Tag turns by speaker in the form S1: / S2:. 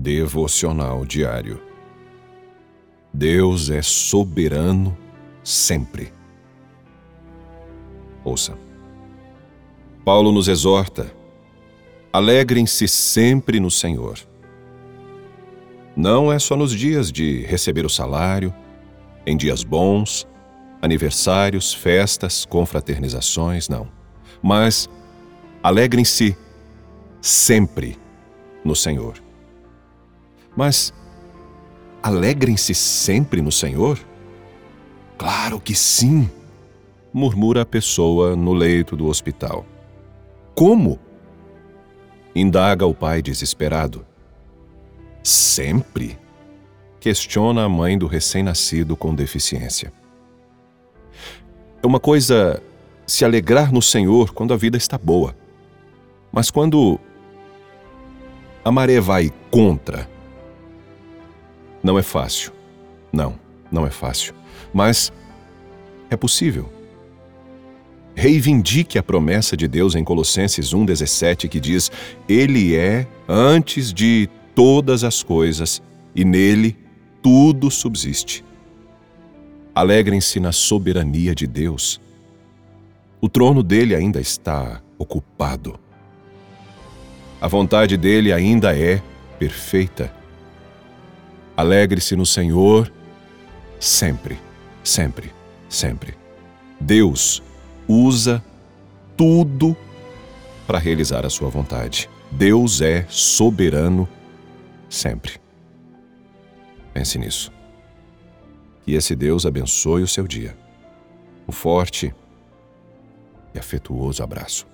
S1: Devocional Diário. Deus é soberano sempre. Ouça. Paulo nos exorta: alegrem-se sempre no Senhor. Não é só nos dias de receber o salário, em dias bons, aniversários, festas, confraternizações, não. Mas alegrem-se sempre no Senhor. Mas alegrem-se sempre no Senhor? Claro que sim, murmura a pessoa no leito do hospital. Como? Indaga o pai desesperado. Sempre? Questiona a mãe do recém-nascido com deficiência. É uma coisa se alegrar no Senhor quando a vida está boa. Mas quando a maré vai contra, não é fácil. Não, não é fácil. Mas é possível. Reivindique a promessa de Deus em Colossenses 1,17 que diz: Ele é antes de todas as coisas e nele tudo subsiste. Alegrem-se na soberania de Deus. O trono dele ainda está ocupado. A vontade dele ainda é perfeita. Alegre-se no Senhor sempre, sempre, sempre. Deus usa tudo para realizar a sua vontade. Deus é soberano sempre. Pense nisso. Que esse Deus abençoe o seu dia. Um forte e afetuoso abraço.